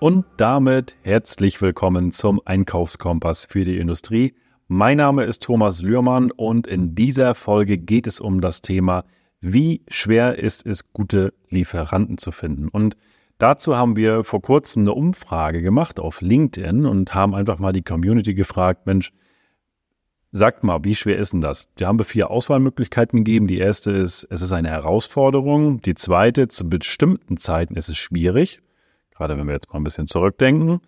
Und damit herzlich willkommen zum Einkaufskompass für die Industrie. Mein Name ist Thomas Lührmann und in dieser Folge geht es um das Thema, wie schwer ist es, gute Lieferanten zu finden. Und dazu haben wir vor kurzem eine Umfrage gemacht auf LinkedIn und haben einfach mal die Community gefragt, Mensch, sagt mal, wie schwer ist denn das? Wir haben vier Auswahlmöglichkeiten gegeben. Die erste ist, es ist eine Herausforderung. Die zweite, zu bestimmten Zeiten ist es schwierig gerade wenn wir jetzt mal ein bisschen zurückdenken,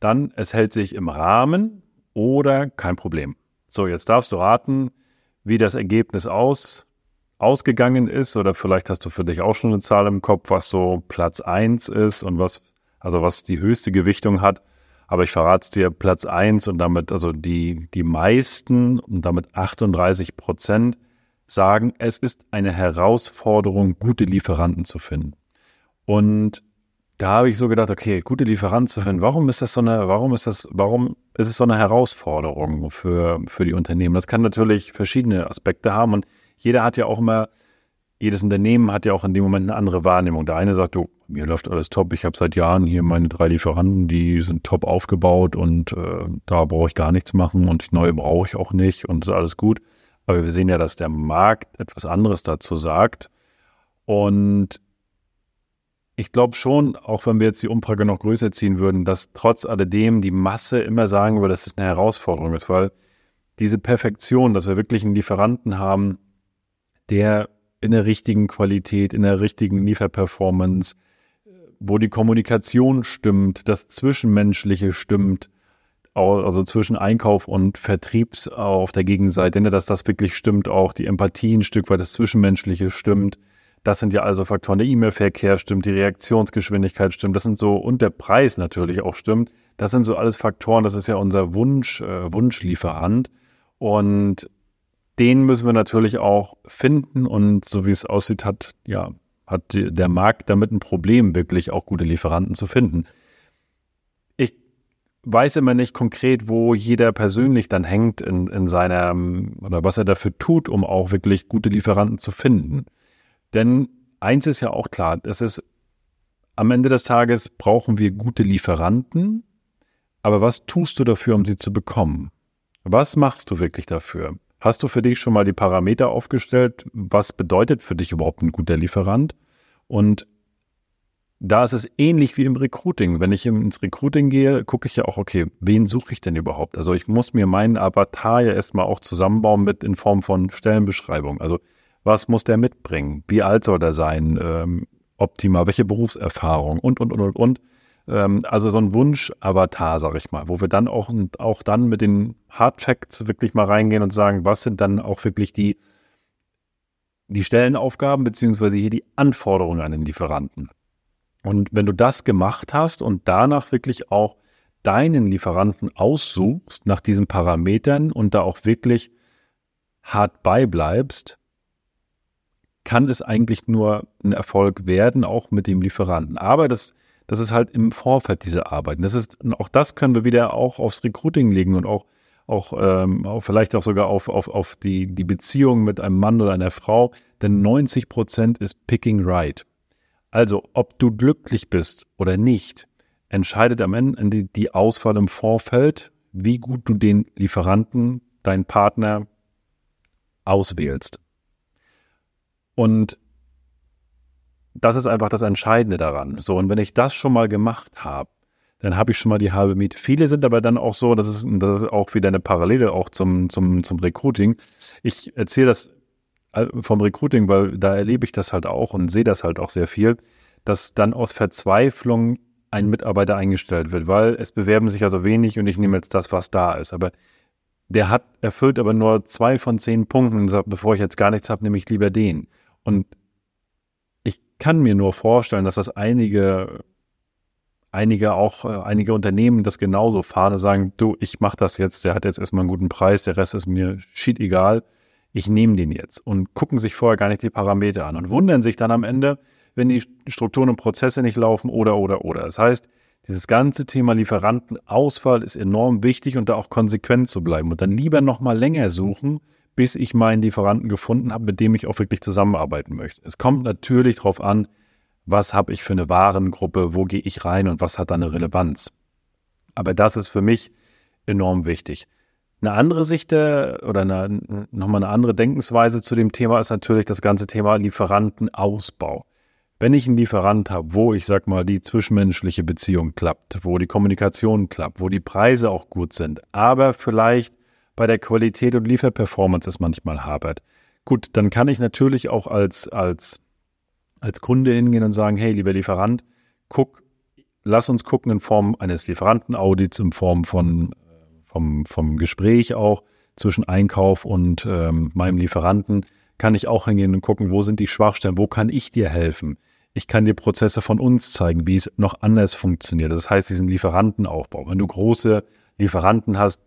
dann es hält sich im Rahmen oder kein Problem. So, jetzt darfst du raten, wie das Ergebnis aus, ausgegangen ist oder vielleicht hast du für dich auch schon eine Zahl im Kopf, was so Platz 1 ist und was, also was die höchste Gewichtung hat. Aber ich verrate es dir, Platz 1 und damit, also die, die meisten und damit 38 Prozent sagen, es ist eine Herausforderung, gute Lieferanten zu finden. Und da habe ich so gedacht, okay, gute Lieferanten zu finden, warum ist das so eine, warum ist das, warum ist es so eine Herausforderung für, für die Unternehmen? Das kann natürlich verschiedene Aspekte haben und jeder hat ja auch immer, jedes Unternehmen hat ja auch in dem Moment eine andere Wahrnehmung. Der eine sagt, du, mir läuft alles top, ich habe seit Jahren hier meine drei Lieferanten, die sind top aufgebaut und äh, da brauche ich gar nichts machen und neue brauche ich auch nicht und ist alles gut. Aber wir sehen ja, dass der Markt etwas anderes dazu sagt. Und ich glaube schon, auch wenn wir jetzt die Umfrage noch größer ziehen würden, dass trotz alledem die Masse immer sagen würde, dass es eine Herausforderung ist, weil diese Perfektion, dass wir wirklich einen Lieferanten haben, der in der richtigen Qualität, in der richtigen Lieferperformance, wo die Kommunikation stimmt, das Zwischenmenschliche stimmt, also zwischen Einkauf und Vertriebs auf der Gegenseite, dass das wirklich stimmt, auch die Empathie ein Stück weit, das Zwischenmenschliche stimmt, das sind ja also Faktoren. Der E-Mail-Verkehr stimmt, die Reaktionsgeschwindigkeit stimmt, das sind so, und der Preis natürlich auch stimmt. Das sind so alles Faktoren, das ist ja unser Wunsch, äh, Wunschlieferant. Und den müssen wir natürlich auch finden. Und so wie es aussieht, hat, ja, hat der Markt damit ein Problem, wirklich auch gute Lieferanten zu finden. Ich weiß immer nicht konkret, wo jeder persönlich dann hängt in, in seiner, oder was er dafür tut, um auch wirklich gute Lieferanten zu finden. Denn eins ist ja auch klar, das ist am Ende des Tages brauchen wir gute Lieferanten, aber was tust du dafür, um sie zu bekommen? Was machst du wirklich dafür? Hast du für dich schon mal die Parameter aufgestellt? Was bedeutet für dich überhaupt ein guter Lieferant? Und da ist es ähnlich wie im Recruiting. Wenn ich ins Recruiting gehe, gucke ich ja auch, okay, wen suche ich denn überhaupt? Also ich muss mir meinen Avatar ja erstmal auch zusammenbauen mit in Form von Stellenbeschreibung. Also was muss der mitbringen? Wie alt soll der sein? Ähm, optimal, welche Berufserfahrung und, und, und, und, und. Ähm, also so ein Wunsch-Avatar, sag ich mal, wo wir dann auch, auch dann mit den Hard Facts wirklich mal reingehen und sagen, was sind dann auch wirklich die, die Stellenaufgaben beziehungsweise hier die Anforderungen an den Lieferanten. Und wenn du das gemacht hast und danach wirklich auch deinen Lieferanten aussuchst nach diesen Parametern und da auch wirklich hart beibleibst, kann es eigentlich nur ein Erfolg werden, auch mit dem Lieferanten. Aber das, das ist halt im Vorfeld diese Arbeit. Das ist, auch das können wir wieder auch aufs Recruiting legen und auch, auch, ähm, auch vielleicht auch sogar auf, auf, auf die, die Beziehung mit einem Mann oder einer Frau. Denn 90 Prozent ist picking right. Also, ob du glücklich bist oder nicht, entscheidet am Ende die, die Auswahl im Vorfeld, wie gut du den Lieferanten, deinen Partner auswählst. Und das ist einfach das Entscheidende daran. So, und wenn ich das schon mal gemacht habe, dann habe ich schon mal die halbe Miete. Viele sind aber dann auch so, das ist, das ist auch wieder eine Parallele auch zum, zum, zum Recruiting. Ich erzähle das äh, vom Recruiting, weil da erlebe ich das halt auch und sehe das halt auch sehr viel, dass dann aus Verzweiflung ein Mitarbeiter eingestellt wird, weil es bewerben sich ja so wenig und ich nehme jetzt das, was da ist. Aber der hat erfüllt aber nur zwei von zehn Punkten und sagt, bevor ich jetzt gar nichts habe, nehme ich lieber den. Und ich kann mir nur vorstellen, dass das einige, einige auch, äh, einige Unternehmen das genauso fahren, sagen, du, ich mache das jetzt, der hat jetzt erstmal einen guten Preis, der Rest ist mir shit egal, ich nehme den jetzt und gucken sich vorher gar nicht die Parameter an und wundern sich dann am Ende, wenn die Strukturen und Prozesse nicht laufen oder, oder, oder. Das heißt, dieses ganze Thema Lieferantenauswahl ist enorm wichtig und da auch konsequent zu bleiben und dann lieber nochmal länger suchen, bis ich meinen Lieferanten gefunden habe, mit dem ich auch wirklich zusammenarbeiten möchte. Es kommt natürlich darauf an, was habe ich für eine Warengruppe, wo gehe ich rein und was hat da eine Relevanz. Aber das ist für mich enorm wichtig. Eine andere Sicht der, oder eine, nochmal eine andere Denkensweise zu dem Thema ist natürlich das ganze Thema Lieferantenausbau. Wenn ich einen Lieferant habe, wo ich sag mal die zwischenmenschliche Beziehung klappt, wo die Kommunikation klappt, wo die Preise auch gut sind, aber vielleicht bei der Qualität und Lieferperformance es manchmal hapert. Gut, dann kann ich natürlich auch als, als, als Kunde hingehen und sagen, hey, lieber Lieferant, guck, lass uns gucken in Form eines Lieferantenaudits, in Form von vom, vom Gespräch auch zwischen Einkauf und ähm, meinem Lieferanten, kann ich auch hingehen und gucken, wo sind die Schwachstellen, wo kann ich dir helfen. Ich kann dir Prozesse von uns zeigen, wie es noch anders funktioniert. Das heißt, diesen Lieferantenaufbau. Wenn du große Lieferanten hast,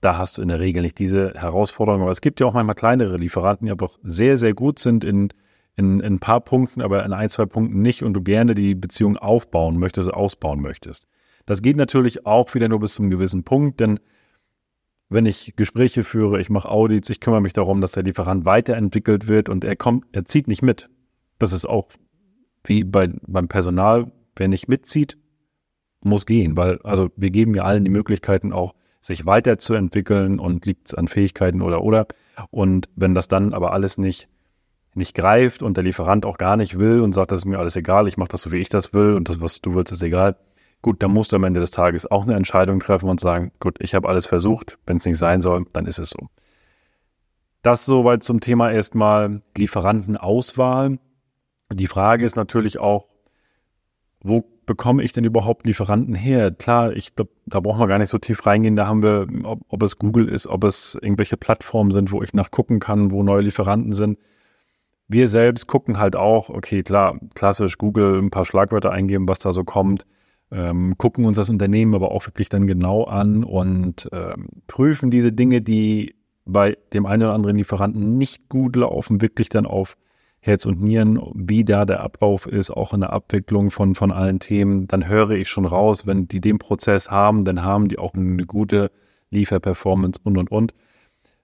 da hast du in der Regel nicht diese Herausforderung. Aber es gibt ja auch manchmal kleinere Lieferanten, die aber sehr, sehr gut sind in, in, in ein paar Punkten, aber in ein, zwei Punkten nicht und du gerne die Beziehung aufbauen möchtest, ausbauen möchtest. Das geht natürlich auch wieder nur bis zum gewissen Punkt, denn wenn ich Gespräche führe, ich mache Audits, ich kümmere mich darum, dass der Lieferant weiterentwickelt wird und er kommt, er zieht nicht mit. Das ist auch wie bei, beim Personal, wer nicht mitzieht, muss gehen, weil also wir geben ja allen die Möglichkeiten auch, sich weiterzuentwickeln und liegt es an Fähigkeiten oder oder. Und wenn das dann aber alles nicht, nicht greift und der Lieferant auch gar nicht will und sagt, das ist mir alles egal, ich mache das so, wie ich das will und das, was du willst, ist egal, Gut, da musst du am Ende des Tages auch eine Entscheidung treffen und sagen, gut, ich habe alles versucht, wenn es nicht sein soll, dann ist es so. Das soweit zum Thema erstmal Lieferantenauswahl. Die Frage ist natürlich auch, wo bekomme ich denn überhaupt Lieferanten her? Klar, ich glaube, da brauchen wir gar nicht so tief reingehen. Da haben wir, ob, ob, es Google ist, ob es irgendwelche Plattformen sind, wo ich nachgucken kann, wo neue Lieferanten sind. Wir selbst gucken halt auch, okay, klar, klassisch Google ein paar Schlagwörter eingeben, was da so kommt ähm, gucken uns das Unternehmen aber auch wirklich dann genau an und ähm, prüfen diese Dinge, die bei dem einen oder anderen Lieferanten nicht gut laufen, wirklich dann auf Herz und Nieren, wie da der Ablauf ist, auch in der Abwicklung von, von allen Themen, dann höre ich schon raus, wenn die den Prozess haben, dann haben die auch eine gute Lieferperformance und und und.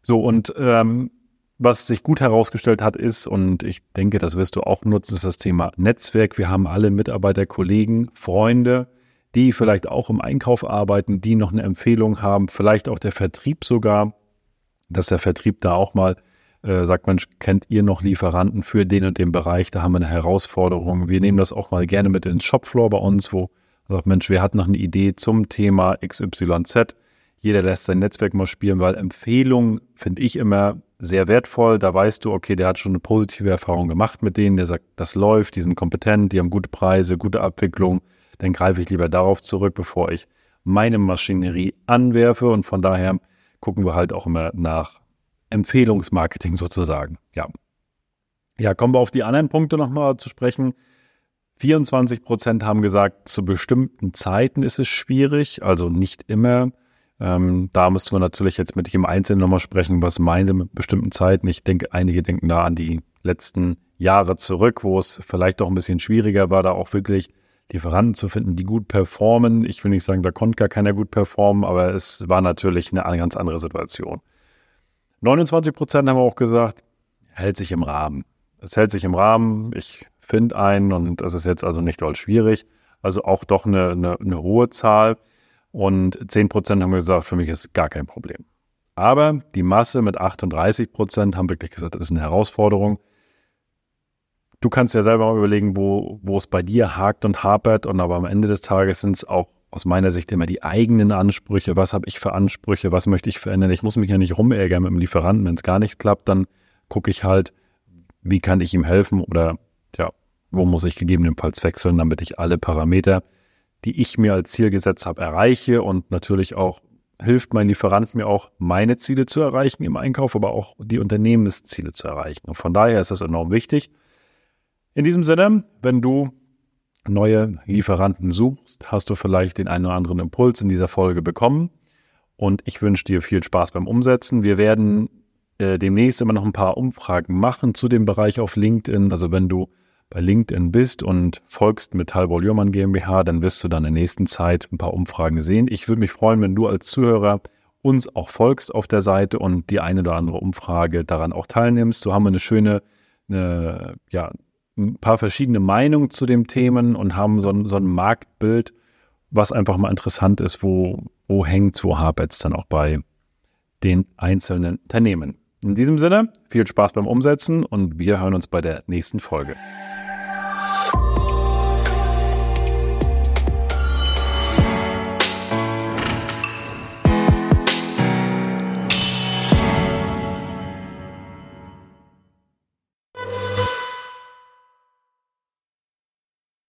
So, und ähm, was sich gut herausgestellt hat, ist, und ich denke, das wirst du auch nutzen, ist das Thema Netzwerk. Wir haben alle Mitarbeiter, Kollegen, Freunde, die vielleicht auch im Einkauf arbeiten, die noch eine Empfehlung haben, vielleicht auch der Vertrieb sogar, dass der Vertrieb da auch mal äh, sagt, Mensch, kennt ihr noch Lieferanten für den und den Bereich? Da haben wir eine Herausforderung. Wir nehmen das auch mal gerne mit ins Shopfloor bei uns, wo sagt, Mensch, wir hatten noch eine Idee zum Thema XYZ. Jeder lässt sein Netzwerk mal spielen, weil Empfehlungen finde ich immer sehr wertvoll. Da weißt du, okay, der hat schon eine positive Erfahrung gemacht mit denen, der sagt, das läuft, die sind kompetent, die haben gute Preise, gute Abwicklung dann greife ich lieber darauf zurück, bevor ich meine Maschinerie anwerfe. Und von daher gucken wir halt auch immer nach Empfehlungsmarketing sozusagen. Ja. Ja, kommen wir auf die anderen Punkte nochmal zu sprechen. 24 Prozent haben gesagt, zu bestimmten Zeiten ist es schwierig, also nicht immer. Ähm, da müssen wir natürlich jetzt mit dem Einzelnen nochmal sprechen, was meinen Sie mit bestimmten Zeiten. Ich denke, einige denken da an die letzten Jahre zurück, wo es vielleicht doch ein bisschen schwieriger war, da auch wirklich Lieferanten zu finden, die gut performen. Ich will nicht sagen, da konnte gar keiner gut performen, aber es war natürlich eine ganz andere Situation. 29 Prozent haben auch gesagt, hält sich im Rahmen. Es hält sich im Rahmen. Ich finde einen und das ist jetzt also nicht doll schwierig. Also auch doch eine, eine, eine hohe Zahl. Und 10 Prozent haben gesagt, für mich ist gar kein Problem. Aber die Masse mit 38 Prozent haben wirklich gesagt, das ist eine Herausforderung du kannst ja selber mal überlegen, wo, wo es bei dir hakt und hapert. Und aber am Ende des Tages sind es auch aus meiner Sicht immer die eigenen Ansprüche. Was habe ich für Ansprüche? Was möchte ich verändern? Ich muss mich ja nicht rumärgern mit dem Lieferanten. Wenn es gar nicht klappt, dann gucke ich halt, wie kann ich ihm helfen oder ja, wo muss ich gegebenenfalls wechseln, damit ich alle Parameter, die ich mir als Ziel gesetzt habe, erreiche und natürlich auch hilft mein Lieferant mir auch, meine Ziele zu erreichen im Einkauf, aber auch die Unternehmensziele zu erreichen. Und von daher ist das enorm wichtig. In diesem Sinne, wenn du neue Lieferanten suchst, hast du vielleicht den einen oder anderen Impuls in dieser Folge bekommen. Und ich wünsche dir viel Spaß beim Umsetzen. Wir werden äh, demnächst immer noch ein paar Umfragen machen zu dem Bereich auf LinkedIn. Also wenn du bei LinkedIn bist und folgst mit Talbot Jürmann GmbH, dann wirst du dann in der nächsten Zeit ein paar Umfragen sehen. Ich würde mich freuen, wenn du als Zuhörer uns auch folgst auf der Seite und die eine oder andere Umfrage daran auch teilnimmst. So haben wir eine schöne, eine, ja, ein paar verschiedene Meinungen zu den Themen und haben so ein, so ein Marktbild, was einfach mal interessant ist, wo, wo hängt, wo hapert es dann auch bei den einzelnen Unternehmen. In diesem Sinne, viel Spaß beim Umsetzen und wir hören uns bei der nächsten Folge.